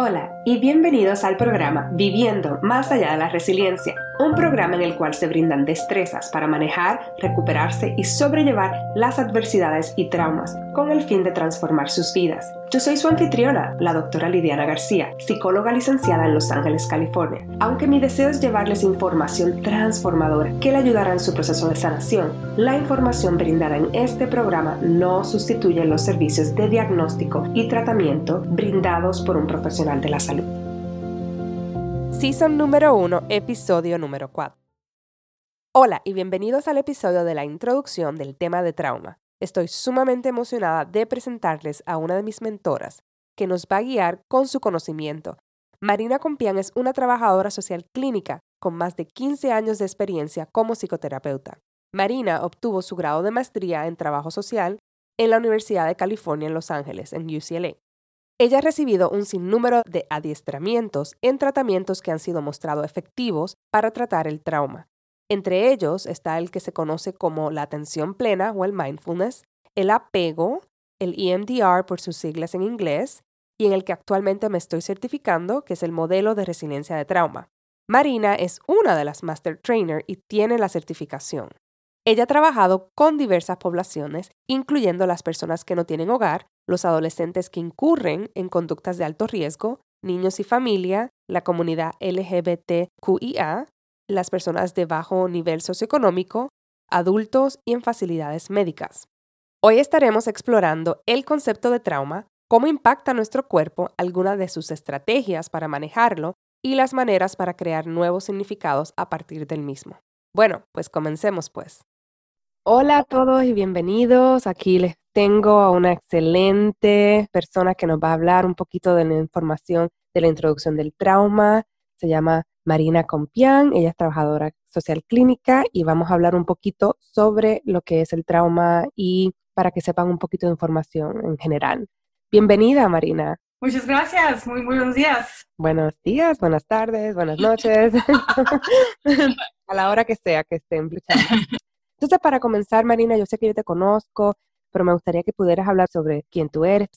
Hola y bienvenidos al programa Viviendo más allá de la resiliencia, un programa en el cual se brindan destrezas para manejar, recuperarse y sobrellevar las adversidades y traumas con el fin de transformar sus vidas. Yo soy su anfitriona, la doctora Lidiana García, psicóloga licenciada en Los Ángeles, California. Aunque mi deseo es llevarles información transformadora que le ayudará en su proceso de sanación, la información brindada en este programa no sustituye los servicios de diagnóstico y tratamiento brindados por un profesional de la salud. Season número 1, episodio número 4. Hola y bienvenidos al episodio de la introducción del tema de trauma. Estoy sumamente emocionada de presentarles a una de mis mentoras que nos va a guiar con su conocimiento. Marina Compián es una trabajadora social clínica con más de 15 años de experiencia como psicoterapeuta. Marina obtuvo su grado de maestría en trabajo social en la Universidad de California en Los Ángeles, en UCLA. Ella ha recibido un sinnúmero de adiestramientos en tratamientos que han sido mostrados efectivos para tratar el trauma. Entre ellos está el que se conoce como la atención plena o el mindfulness, el apego, el EMDR por sus siglas en inglés, y en el que actualmente me estoy certificando, que es el modelo de resiliencia de trauma. Marina es una de las Master Trainer y tiene la certificación. Ella ha trabajado con diversas poblaciones, incluyendo las personas que no tienen hogar, los adolescentes que incurren en conductas de alto riesgo, niños y familia, la comunidad LGBTQIA, las personas de bajo nivel socioeconómico, adultos y en facilidades médicas. Hoy estaremos explorando el concepto de trauma, cómo impacta nuestro cuerpo, algunas de sus estrategias para manejarlo y las maneras para crear nuevos significados a partir del mismo. Bueno, pues comencemos pues. Hola a todos y bienvenidos. Aquí les tengo a una excelente persona que nos va a hablar un poquito de la información de la introducción del trauma. Se llama Marina Compián, ella es trabajadora social clínica y vamos a hablar un poquito sobre lo que es el trauma y para que sepan un poquito de información en general. Bienvenida, Marina. Muchas gracias, muy, buenos días. Buenos días, buenas tardes, buenas noches, a la hora que sea que estén Entonces, para comenzar, Marina, yo sé que yo te conozco, pero me gustaría que pudieras hablar sobre quién tú eres,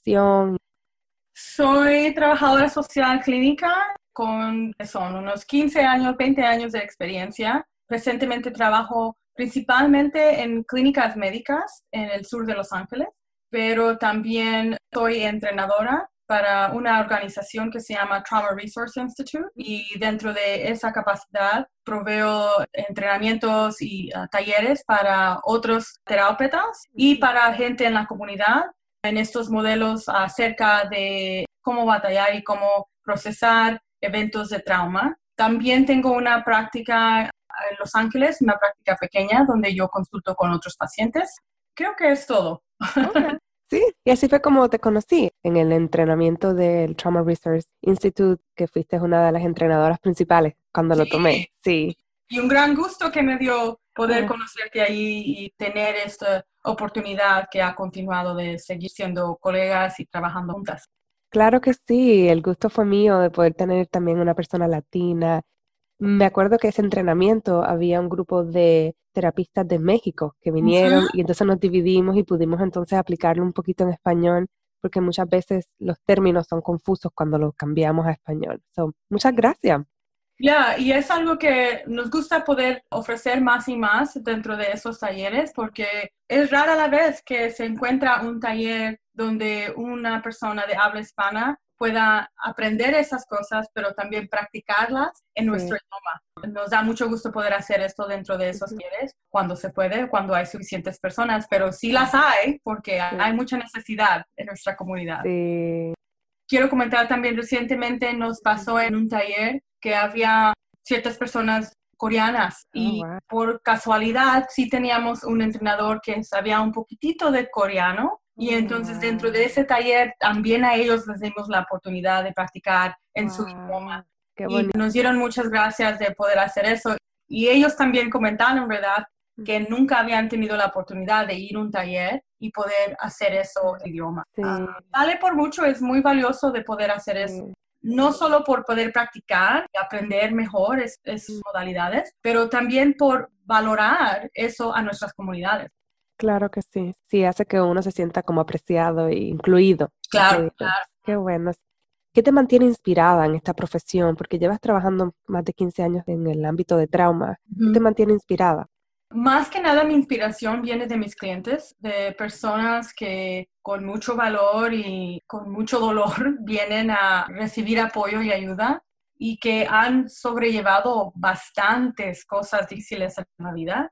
Soy trabajadora social clínica con son unos 15 años, 20 años de experiencia. Recientemente trabajo principalmente en clínicas médicas en el sur de Los Ángeles, pero también soy entrenadora para una organización que se llama Trauma Resource Institute y dentro de esa capacidad proveo entrenamientos y uh, talleres para otros terapeutas y para gente en la comunidad en estos modelos acerca de cómo batallar y cómo procesar eventos de trauma. También tengo una práctica en Los Ángeles, una práctica pequeña donde yo consulto con otros pacientes. Creo que es todo. Sí, y así fue como te conocí en el entrenamiento del Trauma Research Institute, que fuiste una de las entrenadoras principales cuando lo tomé. Sí. Y un gran gusto que me dio poder conocerte ahí y tener esta oportunidad que ha continuado de seguir siendo colegas y trabajando juntas. Claro que sí, el gusto fue mío de poder tener también una persona latina. Me acuerdo que ese entrenamiento había un grupo de terapistas de México que vinieron y entonces nos dividimos y pudimos entonces aplicarlo un poquito en español porque muchas veces los términos son confusos cuando los cambiamos a español. muchas gracias. Ya, y es algo que nos gusta poder ofrecer más y más dentro de esos talleres porque es rara la vez que se encuentra un taller donde una persona de habla hispana pueda aprender esas cosas, pero también practicarlas en nuestro idioma. Nos da mucho gusto poder hacer esto dentro de esos talleres cuando se puede, cuando hay suficientes personas, pero sí las hay porque hay mucha necesidad en nuestra comunidad. Quiero comentar también recientemente nos pasó en un taller que había ciertas personas coreanas oh, y por casualidad sí teníamos un entrenador que sabía un poquitito de coreano y entonces dentro de ese taller también a ellos les dimos la oportunidad de practicar en su idioma. y nos dieron muchas gracias de poder hacer eso. Y ellos también comentaron, ¿verdad? que nunca habían tenido la oportunidad de ir a un taller y poder hacer eso en idioma. Sí. vale por mucho, es muy valioso de poder hacer eso no solo por poder practicar y aprender mejor esas modalidades, pero también por valorar eso a nuestras comunidades. Claro que sí, sí hace que uno se sienta como apreciado e incluido. Claro, claro. Qué bueno. ¿Qué te mantiene inspirada en esta profesión? Porque llevas trabajando más de 15 años en el ámbito de trauma. ¿Qué te mantiene inspirada? Más que nada mi inspiración viene de mis clientes, de personas que con mucho valor y con mucho dolor vienen a recibir apoyo y ayuda y que han sobrellevado bastantes cosas difíciles en la vida.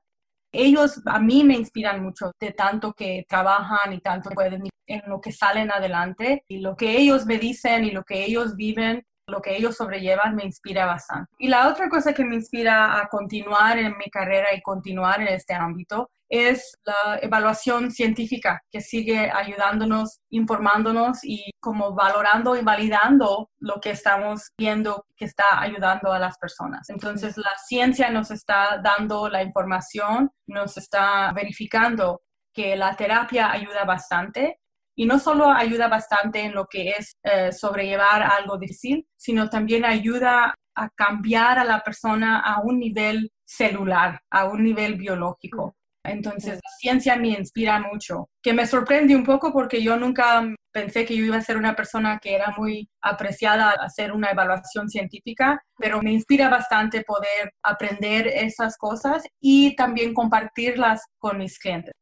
Ellos a mí me inspiran mucho de tanto que trabajan y tanto pueden en lo que salen adelante y lo que ellos me dicen y lo que ellos viven lo que ellos sobrellevan me inspira bastante. Y la otra cosa que me inspira a continuar en mi carrera y continuar en este ámbito es la evaluación científica que sigue ayudándonos, informándonos y como valorando y validando lo que estamos viendo que está ayudando a las personas. Entonces la ciencia nos está dando la información, nos está verificando que la terapia ayuda bastante y no solo ayuda bastante en lo que es eh, sobrellevar algo difícil, sino también ayuda a cambiar a la persona a un nivel celular, a un nivel biológico. Entonces, la ciencia me inspira mucho, que me sorprende un poco porque yo nunca pensé que yo iba a ser una persona que era muy apreciada a hacer una evaluación científica, pero me inspira bastante poder aprender esas cosas y también compartirlas con mis clientes.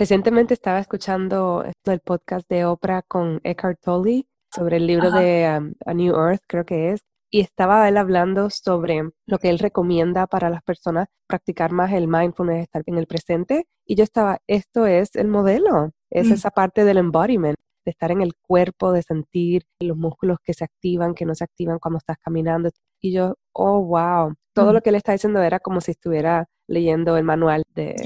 Recientemente estaba escuchando el podcast de Oprah con Eckhart Tolle sobre el libro de um, A New Earth, creo que es, y estaba él hablando sobre lo que él recomienda para las personas practicar más el mindfulness, estar en el presente, y yo estaba, esto es el modelo, es mm. esa parte del embodiment, de estar en el cuerpo, de sentir los músculos que se activan, que no se activan cuando estás caminando, y yo, oh, wow, todo mm. lo que él está diciendo era como si estuviera leyendo el manual de,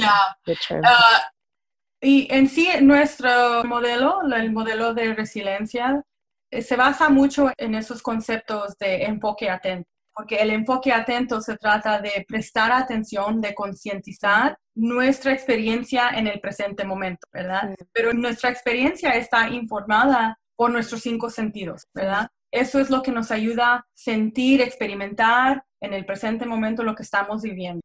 y en sí, nuestro modelo, el modelo de resiliencia, eh, se basa mucho en esos conceptos de enfoque atento, porque el enfoque atento se trata de prestar atención, de concientizar nuestra experiencia en el presente momento, ¿verdad? Pero nuestra experiencia está informada por nuestros cinco sentidos, ¿verdad? Eso es lo que nos ayuda a sentir, experimentar en el presente momento lo que estamos viviendo.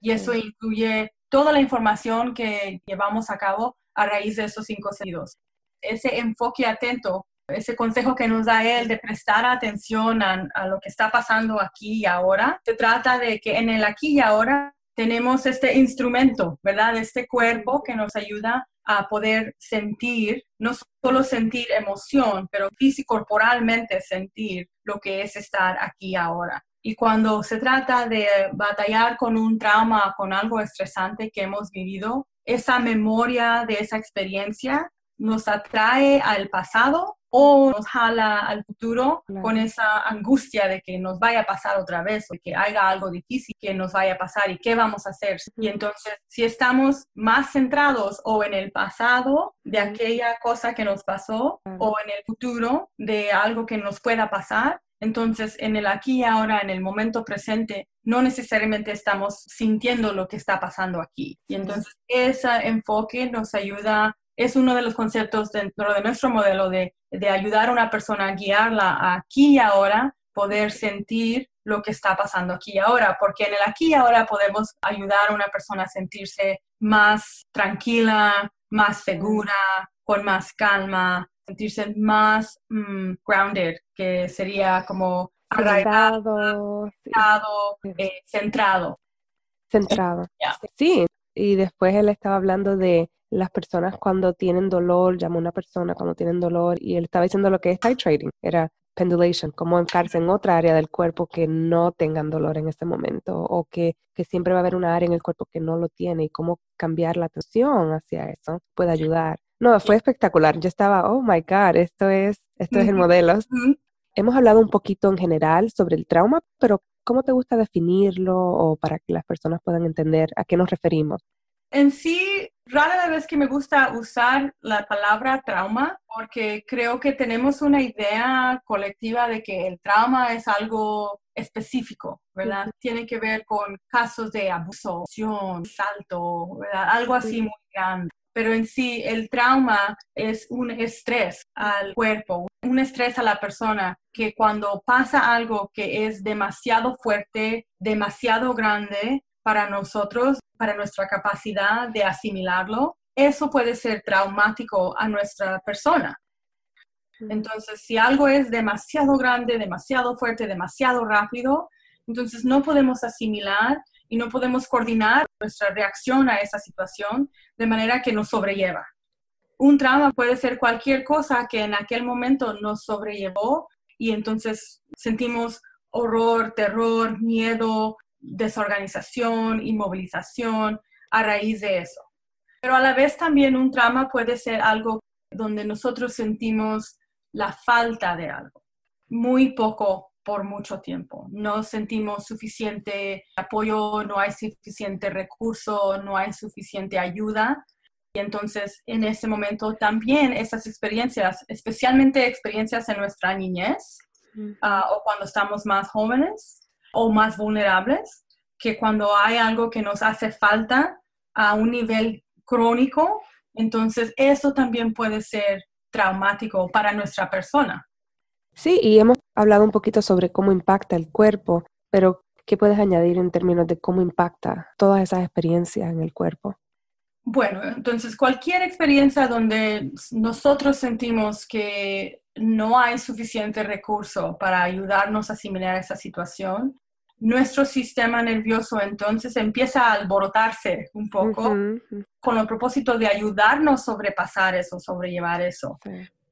Y eso incluye toda la información que llevamos a cabo a raíz de esos cinco sentidos. Ese enfoque atento, ese consejo que nos da él de prestar atención a, lo que está pasando aquí y ahora, se trata de que en el aquí y ahora tenemos este instrumento, ¿verdad? Este cuerpo que nos ayuda a poder sentir, no solo sentir emoción, pero físico, corporalmente sentir lo que es estar aquí ahora. Y cuando se trata de batallar con un trauma, con algo estresante que hemos vivido, esa memoria de esa experiencia nos atrae al pasado o nos jala al futuro con esa angustia de que nos vaya a pasar otra vez o que haya algo difícil que nos vaya a pasar y qué vamos a hacer. Y entonces, si estamos más centrados o en el pasado de aquella cosa que nos pasó o en el futuro de algo que nos pueda pasar, entonces, en el aquí y ahora, en el momento presente, no necesariamente estamos sintiendo lo que está pasando aquí. Y entonces, ese enfoque nos ayuda, es uno de los conceptos dentro de nuestro modelo de, de ayudar a una persona a guiarla aquí y ahora, poder sentir lo que está pasando aquí y ahora, porque en el aquí y ahora podemos ayudar a una persona a sentirse más tranquila, más segura, con más calma, sentirse más mm, grounded, que sería como arraigado, eh, centrado. Centrado. Sí, y después él estaba hablando de las personas cuando tienen dolor, llamó a una persona cuando tienen dolor y él estaba diciendo lo que es titrating, era pendulation, cómo enfocarse en otra área del cuerpo que no tengan dolor en este momento o que, que, siempre va a haber una área en el cuerpo que no lo tiene y cómo cambiar la atención hacia eso puede ayudar. No, fue espectacular. Yo estaba, oh my God, esto es, esto es el modelo. Hemos hablado un poquito en general sobre el trauma, pero ¿cómo te gusta definirlo o para que las personas puedan entender a qué nos referimos? En sí, rara la vez que me gusta usar la palabra trauma porque creo que tenemos una idea colectiva de que el trauma es algo específico, ¿verdad? Tiene que ver con casos de abuso, salto, ¿verdad? Algo así muy grande pero en sí el trauma es un estrés al cuerpo, un estrés a la persona que cuando pasa algo que es demasiado fuerte, demasiado grande para nosotros, para nuestra capacidad de asimilarlo, eso puede ser traumático a nuestra persona. Entonces, si algo es demasiado grande, demasiado fuerte, demasiado rápido, entonces no podemos asimilar y no podemos coordinar nuestra reacción a esa situación de manera que nos sobrelleva. Un trauma puede ser cualquier cosa que en aquel momento nos sobrellevó y entonces sentimos horror, terror, miedo, desorganización, inmovilización a raíz de eso. Pero a la vez también un trauma puede ser algo donde nosotros sentimos la falta de algo, muy poco por mucho tiempo. No sentimos suficiente apoyo, no hay suficiente recurso, no hay suficiente ayuda. Y entonces en ese momento también esas experiencias, especialmente experiencias en nuestra niñez ah, o cuando estamos más jóvenes o más vulnerables, que cuando hay algo que nos hace falta a un nivel crónico, entonces eso también puede ser traumático para nuestra persona. Sí, y hemos hablado un poquito sobre cómo impacta el cuerpo, pero ¿qué puedes añadir en términos de cómo impacta todas esas experiencias en el cuerpo? Bueno, entonces cualquier experiencia donde nosotros sentimos que no hay suficiente recurso para ayudarnos a asimilar esa situación, nuestro sistema nervioso entonces empieza a alborotarse un poco con el propósito de ayudarnos a sobrepasar eso, sobrellevar eso.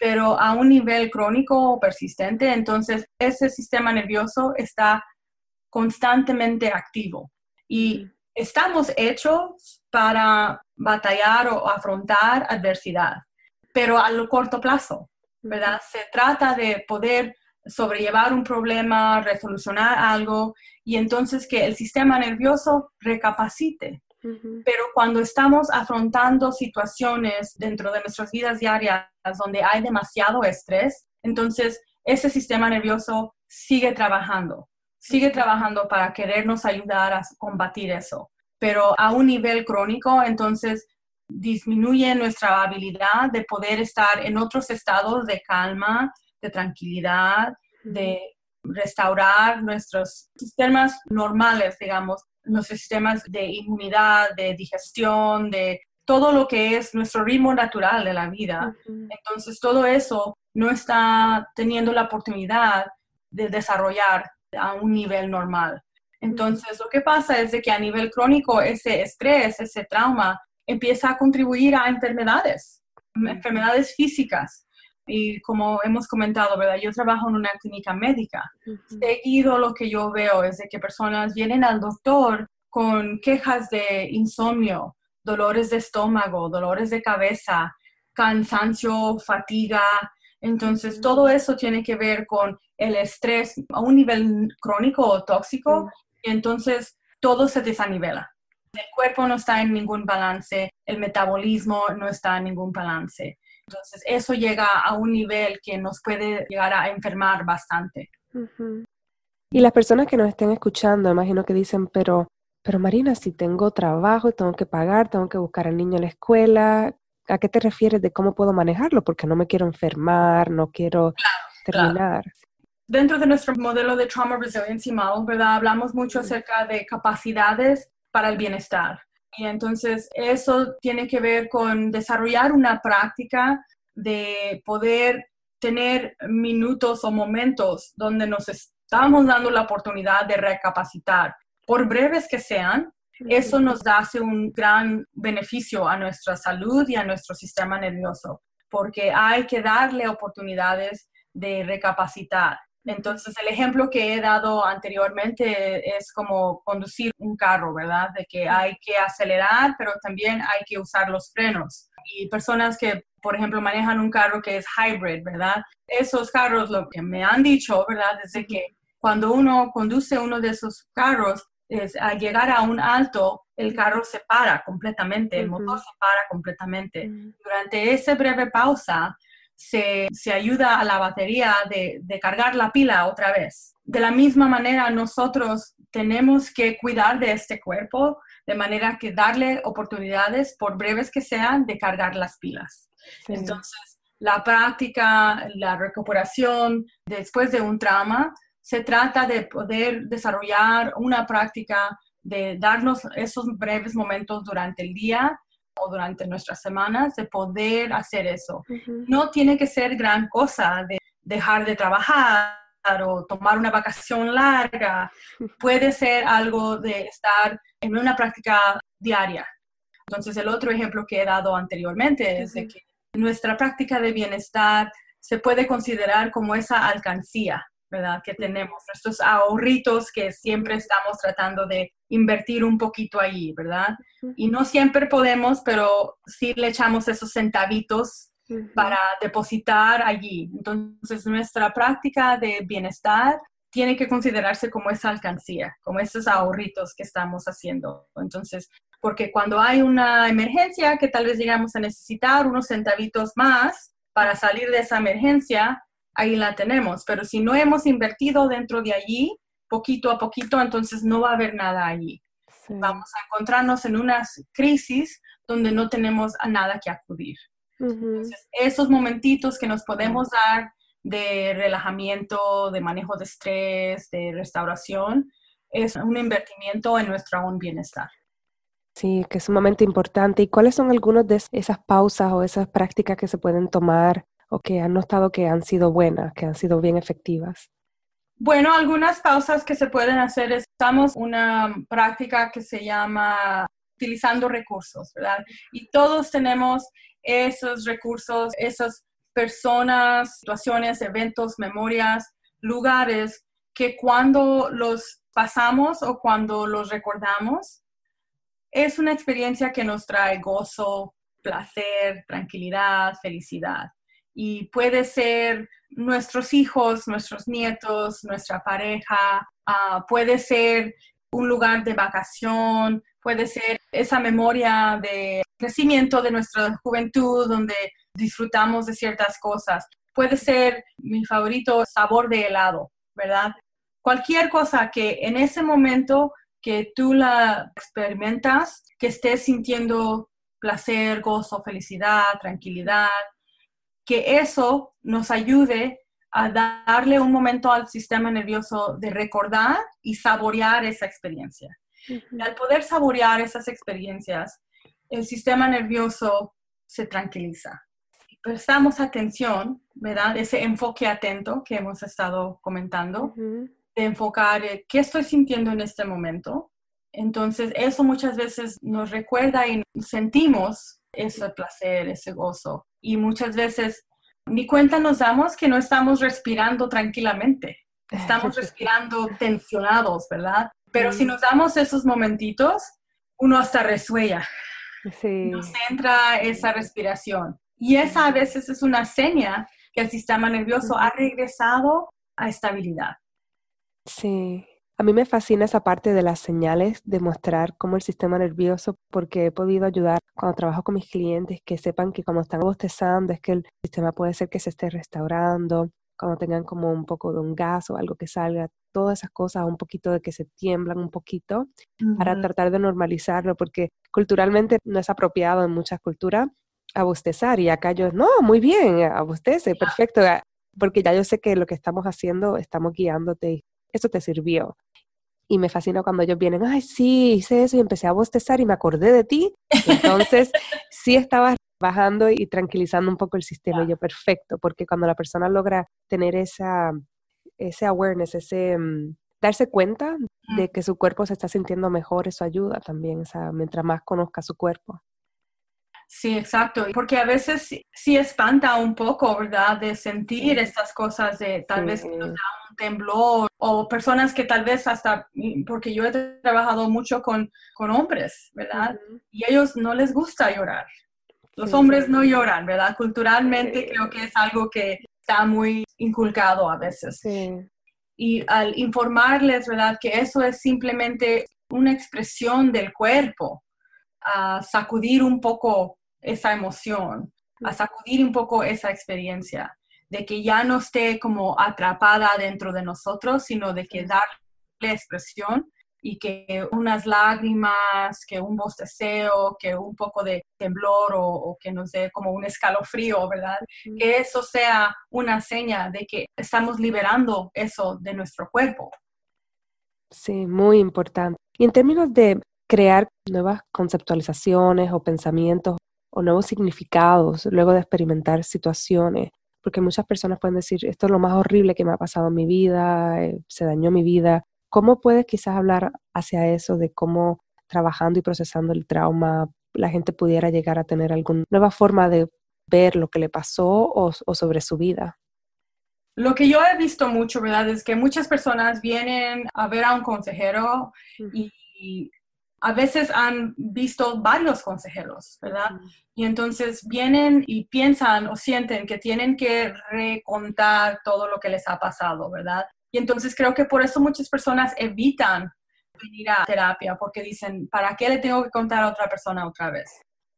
Pero a un nivel crónico o persistente, entonces ese sistema nervioso está constantemente activo y estamos hechos para batallar o afrontar adversidad, pero a lo corto plazo, ¿verdad? Se trata de poder sobrellevar un problema, resolucionar algo y entonces que el sistema nervioso recapacite. Pero cuando estamos afrontando situaciones dentro de nuestras vidas diarias donde hay demasiado estrés, entonces ese sistema nervioso sigue trabajando, sigue trabajando para querernos ayudar a combatir eso. Pero a un nivel crónico, entonces disminuye nuestra habilidad de poder estar en otros estados de calma, de tranquilidad, de restaurar nuestros sistemas normales, digamos, nuestros sistemas de inmunidad, de digestión, de todo lo que es nuestro ritmo natural de la vida. Entonces, todo eso no está teniendo la oportunidad de desarrollar a un nivel normal. Entonces, lo que pasa es de que a nivel crónico ese estrés, ese trauma, empieza a contribuir a enfermedades, enfermedades físicas, y como hemos comentado, ¿verdad? Yo trabajo en una clínica médica. Seguido lo que yo veo es de que personas vienen al doctor con quejas de insomnio, dolores de estómago, dolores de cabeza, cansancio, fatiga. Entonces, todo eso tiene que ver con el estrés a un nivel crónico o tóxico y entonces todo se desanivela. El cuerpo no está en ningún balance, el metabolismo no está en ningún balance. Entonces, eso llega a un nivel que nos puede llegar a enfermar bastante. Y las personas que nos estén escuchando, imagino que dicen, pero, pero Marina, si tengo trabajo, tengo que pagar, tengo que buscar al niño en la escuela, ¿a qué te refieres de cómo puedo manejarlo? Porque no me quiero enfermar, no quiero terminar. Dentro de nuestro modelo de Trauma Resiliency Model, ¿verdad? Hablamos mucho acerca de capacidades para el bienestar. Y entonces eso tiene que ver con desarrollar una práctica de poder tener minutos o momentos donde nos estamos dando la oportunidad de recapacitar, por breves que sean. Eso nos da un gran beneficio a nuestra salud y a nuestro sistema nervioso, porque hay que darle oportunidades de recapacitar. Entonces, el ejemplo que he dado anteriormente es como conducir un carro, ¿verdad? De que hay que acelerar, pero también hay que usar los frenos. Y personas que, por ejemplo, manejan un carro que es hybrid, ¿verdad? Esos carros, lo que me han dicho, ¿verdad? Es de que cuando uno conduce uno de esos carros, es, al llegar a un alto, el carro se para completamente, el motor se para completamente. Durante esa breve pausa, se, ayuda a la batería de, de, cargar la pila otra vez. De la misma manera, nosotros tenemos que cuidar de este cuerpo de manera que darle oportunidades, por breves que sean, de cargar las pilas. Entonces, la práctica, la recuperación después de un trauma, se trata de poder desarrollar una práctica de darnos esos breves momentos durante el día o durante nuestras semanas de poder hacer eso. No tiene que ser gran cosa de dejar de trabajar o tomar una vacación larga. Puede ser algo de estar en una práctica diaria. Entonces, el otro ejemplo que he dado anteriormente es de que nuestra práctica de bienestar se puede considerar como esa alcancía, ¿verdad? Que tenemos, nuestros ahorritos que siempre estamos tratando de invertir un poquito ahí, ¿verdad? Y no siempre podemos, pero sí le echamos esos centavitos para depositar allí. Entonces, nuestra práctica de bienestar tiene que considerarse como esa alcancía, como esos ahorritos que estamos haciendo. Entonces, porque cuando hay una emergencia que tal vez llegamos a necesitar unos centavitos más para salir de esa emergencia, ahí la tenemos. Pero si no hemos invertido dentro de allí, poquito a poquito, entonces no va a haber nada allí. Vamos a encontrarnos en una crisis donde no tenemos a nada que acudir. Entonces, esos momentitos que nos podemos dar de relajamiento, de manejo de estrés, de restauración, es un invertimiento en nuestro bienestar. Sí, que es sumamente importante. ¿Y cuáles son algunas de esas pausas o esas prácticas que se pueden tomar o que han notado que han sido buenas, que han sido bien efectivas? Bueno, algunas pausas que se pueden hacer, estamos una práctica que se llama utilizando recursos, ¿verdad? Y todos tenemos esos recursos, esas personas, situaciones, eventos, memorias, lugares que cuando los pasamos o cuando los recordamos, es una experiencia que nos trae gozo, placer, tranquilidad, felicidad. Y puede ser nuestros hijos, nuestros nietos, nuestra pareja, ah, puede ser un lugar de vacación, puede ser esa memoria de crecimiento de nuestra juventud donde disfrutamos de ciertas cosas. Puede ser mi favorito sabor de helado, ¿verdad? Cualquier cosa que en ese momento que tú la experimentas, que estés sintiendo placer, gozo, felicidad, tranquilidad, que eso nos ayude a darle un momento al sistema nervioso de recordar y saborear esa experiencia. Y al poder saborear esas experiencias, el sistema nervioso se tranquiliza. Prestamos atención, ¿verdad? Ese enfoque atento que hemos estado comentando de enfocar qué estoy sintiendo en este momento. Entonces, eso muchas veces nos recuerda y sentimos ese placer, ese gozo. Y muchas veces ni cuenta nos damos que no estamos respirando tranquilamente. Estamos respirando tensionados, ¿verdad? Pero si nos damos esos momentitos, uno hasta resuella. Sí. Nos entra esa respiración. Y esa a veces es una seña que el sistema nervioso ha regresado a estabilidad. Sí, a mí me fascina esa parte de las señales, de mostrar cómo el sistema nervioso, porque he podido ayudar cuando trabajo con mis clientes que sepan que cuando están bostezando es que el sistema puede ser que se esté restaurando, cuando tengan como un poco de un gas o algo que salga, todas esas cosas, un poquito de que se tiemblan un poquito, para tratar de normalizarlo, porque culturalmente no es apropiado en muchas culturas abostezar y acá yo, no, muy bien, abostece, perfecto, porque ya yo sé que lo que estamos haciendo, estamos guiándote eso te sirvió. Y me fascina cuando ellos vienen, ay, sí, hice eso y empecé a bostezar y me acordé de ti. Entonces, sí estaba bajando y tranquilizando un poco el sistema. Y yo, perfecto, porque cuando la persona logra tener esa, ese awareness, ese mm, darse cuenta de que su cuerpo se está sintiendo mejor, eso ayuda también, o sea, mientras más conozca su cuerpo. Sí, exacto, porque a veces sí, espanta un poco, ¿verdad? De sentir estas cosas de tal vez nos da un temblor o personas que tal vez hasta, porque yo he trabajado mucho con, con hombres, ¿verdad? Y ellos no les gusta llorar. Los hombres no lloran, ¿verdad? Culturalmente creo que es algo que está muy inculcado a veces. Y al informarles, ¿verdad? Que eso es simplemente una expresión del cuerpo, a sacudir un poco esa emoción, a sacudir un poco esa experiencia, de que ya no esté como atrapada dentro de nosotros, sino de que darle expresión y que unas lágrimas, que un bosteceo, que un poco de temblor o, que nos dé como un escalofrío, ¿verdad? Que eso sea una seña de que estamos liberando eso de nuestro cuerpo. Sí, muy importante. Y en términos de crear nuevas conceptualizaciones o pensamientos o nuevos significados luego de experimentar situaciones, porque muchas personas pueden decir, esto es lo más horrible que me ha pasado en mi vida, eh, se dañó mi vida. ¿Cómo puedes quizás hablar hacia eso de cómo trabajando y procesando el trauma la gente pudiera llegar a tener alguna nueva forma de ver lo que le pasó o, sobre su vida? Lo que yo he visto mucho, ¿verdad? Es que muchas personas vienen a ver a un consejero y a veces han visto varios consejeros, ¿verdad? Y entonces vienen y piensan o sienten que tienen que recontar todo lo que les ha pasado, ¿verdad? Y entonces creo que por eso muchas personas evitan venir a terapia, porque dicen, ¿para qué le tengo que contar a otra persona otra vez?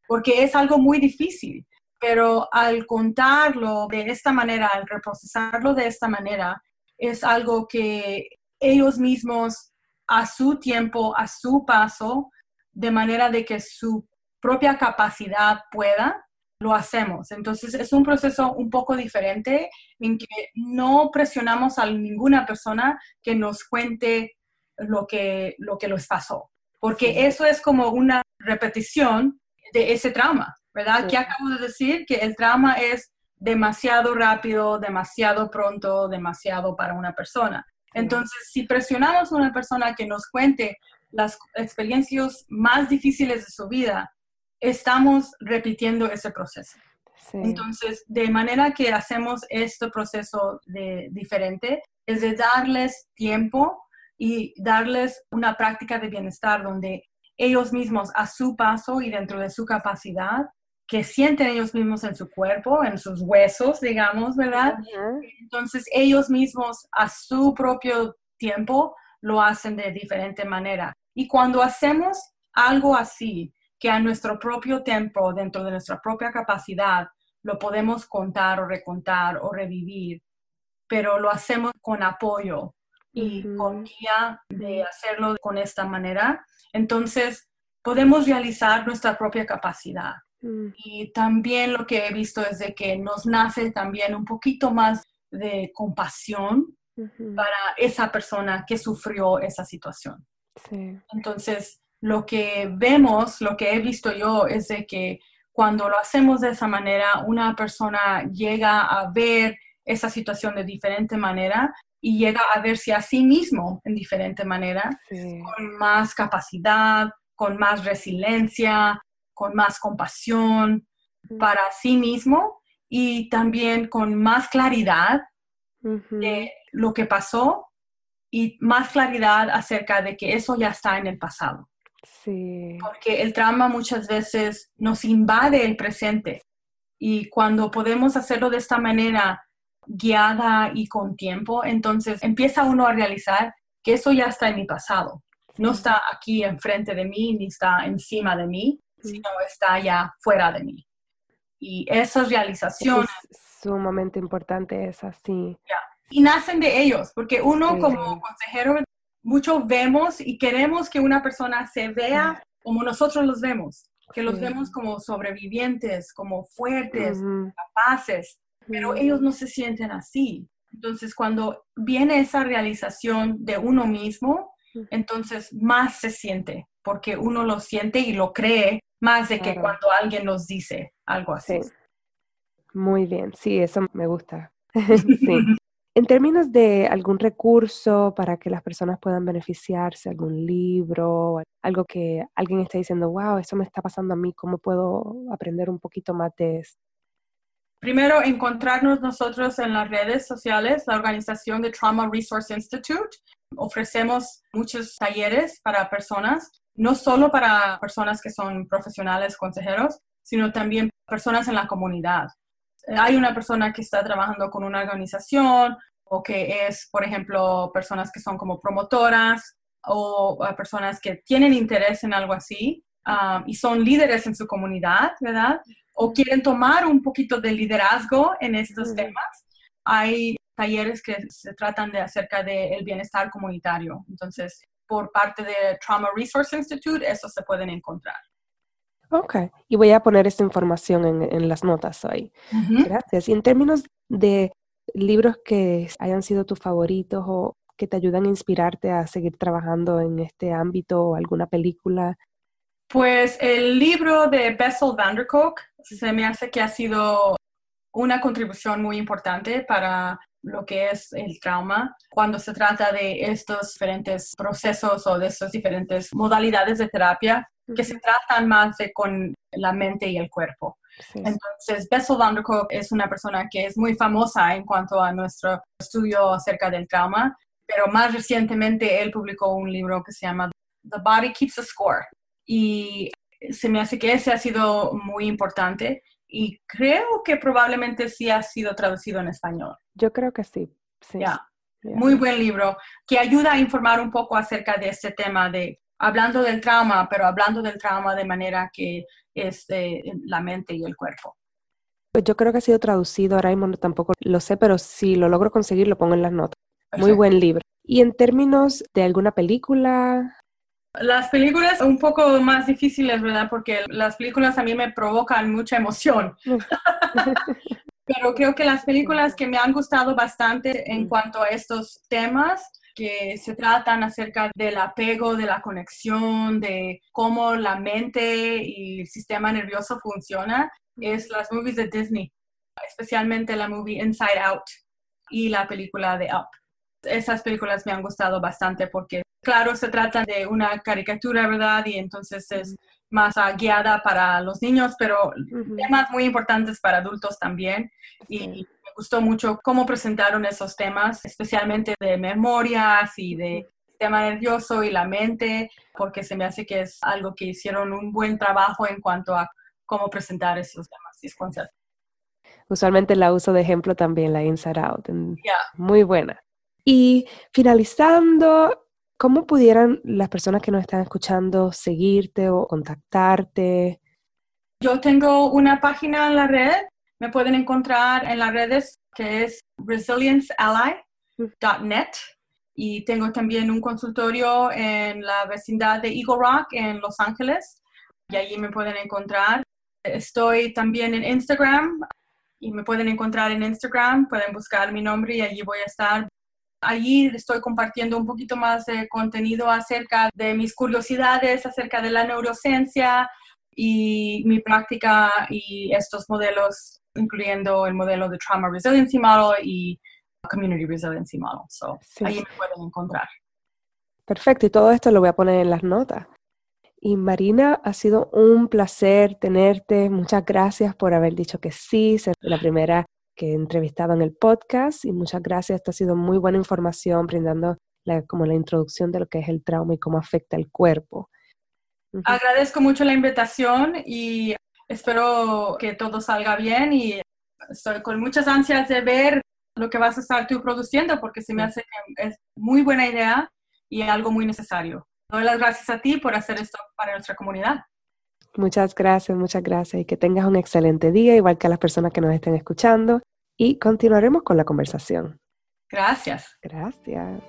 Porque es algo muy difícil, pero al contarlo de esta manera, al reprocesarlo de esta manera, es algo que ellos mismos a su tiempo, a su paso, de manera de que su propia capacidad pueda, lo hacemos. Entonces es un proceso un poco diferente en que no presionamos a ninguna persona que nos cuente lo que, lo que les pasó, porque eso es como una repetición de ese trauma, ¿verdad? Que acabo de decir que el trauma es demasiado rápido, demasiado pronto, demasiado para una persona. Entonces, si presionamos a una persona que nos cuente las experiencias más difíciles de su vida, estamos repitiendo ese proceso. Entonces, de manera que hacemos este proceso de, diferente, es de darles tiempo y darles una práctica de bienestar donde ellos mismos a su paso y dentro de su capacidad, que sienten ellos mismos en su cuerpo, en sus huesos, digamos, ¿verdad? Entonces ellos mismos a su propio tiempo lo hacen de diferente manera. Y cuando hacemos algo así, que a nuestro propio tiempo, dentro de nuestra propia capacidad, lo podemos contar o recontar o revivir, pero lo hacemos con apoyo y con guía de hacerlo con esta manera, entonces podemos realizar nuestra propia capacidad. Mm. Y también lo que he visto es de que nos nace también un poquito más de compasión para esa persona que sufrió esa situación. Entonces, lo que vemos, lo que he visto yo es de que cuando lo hacemos de esa manera, una persona llega a ver esa situación de diferente manera y llega a verse a sí mismo en diferente manera, con más capacidad, con más resiliencia, con más compasión para sí mismo y también con más claridad de lo que pasó y más claridad acerca de que eso ya está en el pasado. Porque el trauma muchas veces nos invade el presente y cuando podemos hacerlo de esta manera guiada y con tiempo, entonces empieza uno a realizar que eso ya está en mi pasado. No está aquí enfrente de mí, ni está encima de mí, sino está ya fuera de mí. Y esas realizaciones... Es sumamente importante es así. Y nacen de ellos, porque uno como consejero, mucho vemos y queremos que una persona se vea como nosotros los vemos, que los vemos como sobrevivientes, como fuertes, capaces, pero ellos no se sienten así. Entonces, cuando viene esa realización de uno mismo, entonces más se siente, porque uno lo siente y lo cree más de que cuando alguien nos dice algo así. Muy bien, sí, eso me gusta. En términos de algún recurso para que las personas puedan beneficiarse, algún libro, algo que alguien esté diciendo, wow, eso me está pasando a mí, ¿cómo puedo aprender un poquito más de esto? Primero, encontrarnos nosotros en las redes sociales, la organización de Trauma Resource Institute. Ofrecemos muchos talleres para personas, no solo para personas que son profesionales, consejeros, sino también personas en la comunidad. Hay una persona que está trabajando con una organización o que es, por ejemplo, personas que son como promotoras o personas que tienen interés en algo así ah, y son líderes en su comunidad, ¿verdad? o quieren tomar un poquito de liderazgo en estos temas, hay talleres que se tratan de acerca del bienestar comunitario. Entonces, por parte de Trauma Resource Institute, eso se pueden encontrar. Ok, y voy a poner esta información en, en las notas ahí. Gracias. Y en términos de libros que hayan sido tus favoritos o que te ayudan a inspirarte a seguir trabajando en este ámbito o alguna película? Pues el libro de Bessel van der Kolk se me hace que ha sido una contribución muy importante para lo que es el trauma cuando se trata de estos diferentes procesos o de estas diferentes modalidades de terapia que se tratan más de con la mente y el cuerpo. Entonces, Bessel van der Kolk es una persona que es muy famosa en cuanto a nuestro estudio acerca del trauma, pero más recientemente él publicó un libro que se llama The Body Keeps a Score. Y se me hace que ese ha sido muy importante y creo que probablemente sí ha sido traducido en español. Yo creo que sí. sí. Muy buen libro que ayuda a informar un poco acerca de este tema de hablando del trauma, pero hablando del trauma de manera que es la mente y el cuerpo. Pues yo creo que ha sido traducido, ahora mismo tampoco lo sé, pero si lo logro conseguir lo pongo en las notas. Muy buen libro. Y en términos de alguna película, las películas un poco más difíciles, ¿verdad? Porque las películas a mí me provocan mucha emoción. Pero creo que las películas que me han gustado bastante en cuanto a estos temas, que se tratan acerca del apego, de la conexión, de cómo la mente y el sistema nervioso funciona, es las movies de Disney, especialmente la movie Inside Out y la película de Up. Esas películas me han gustado bastante porque Claro, se trata de una caricatura, ¿verdad? Y entonces es más guiada para los niños, pero temas muy importantes para adultos también. Y me gustó mucho cómo presentaron esos temas, especialmente de memorias y de sistema nervioso y la mente, porque se me hace que es algo que hicieron un buen trabajo en cuanto a cómo presentar esos temas. Usualmente la uso de ejemplo también, la Inside Out. Muy buena. Y finalizando, ¿Cómo pudieran las personas que nos están escuchando seguirte o contactarte? Yo tengo una página en la red, me pueden encontrar en las redes que es resilienceally.net y tengo también un consultorio en la vecindad de Eagle Rock en Los Ángeles. Y allí me pueden encontrar. Estoy también en Instagram. Y me pueden encontrar en Instagram, pueden buscar mi nombre y allí voy a estar Allí estoy compartiendo un poquito más de contenido acerca de mis curiosidades, acerca de la neurociencia y mi práctica y estos modelos, incluyendo el modelo de Trauma Resiliency Model y Community Resiliency Model. So, Ahí me pueden encontrar. Perfecto, y todo esto lo voy a poner en las notas. Y Marina, ha sido un placer tenerte. Muchas gracias por haber dicho que sí, ser la primera que he entrevistado en el podcast y muchas gracias. Esto ha sido muy buena información brindando como la introducción de lo que es el trauma y cómo afecta el cuerpo. Agradezco mucho la invitación y espero que todo salga bien y estoy con muchas ansias de ver lo que vas a estar tú produciendo porque se me hace que es muy buena idea y algo muy necesario. Doy las gracias a ti por hacer esto para nuestra comunidad. Muchas gracias, muchas gracias y que tengas un excelente día, igual que a las personas que nos estén escuchando. Y continuaremos con la conversación. Gracias. Gracias.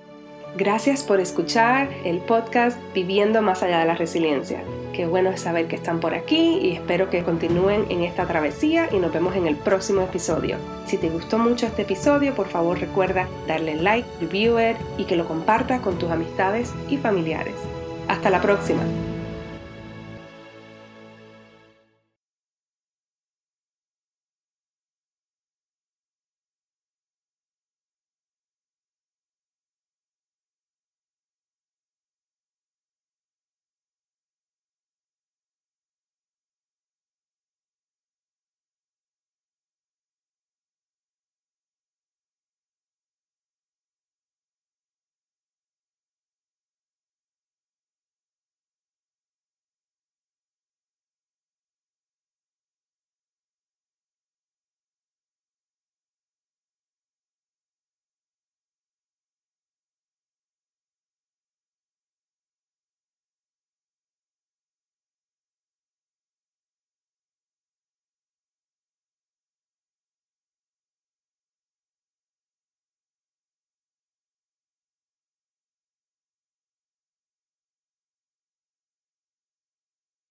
Gracias por escuchar el podcast Viviendo más allá de la resiliencia. Qué bueno es saber que están por aquí y espero que continúen en esta travesía y nos vemos en el próximo episodio. Si te gustó mucho este episodio, por favor recuerda darle like, review it y que lo compartas con tus amistades y familiares. Hasta la próxima.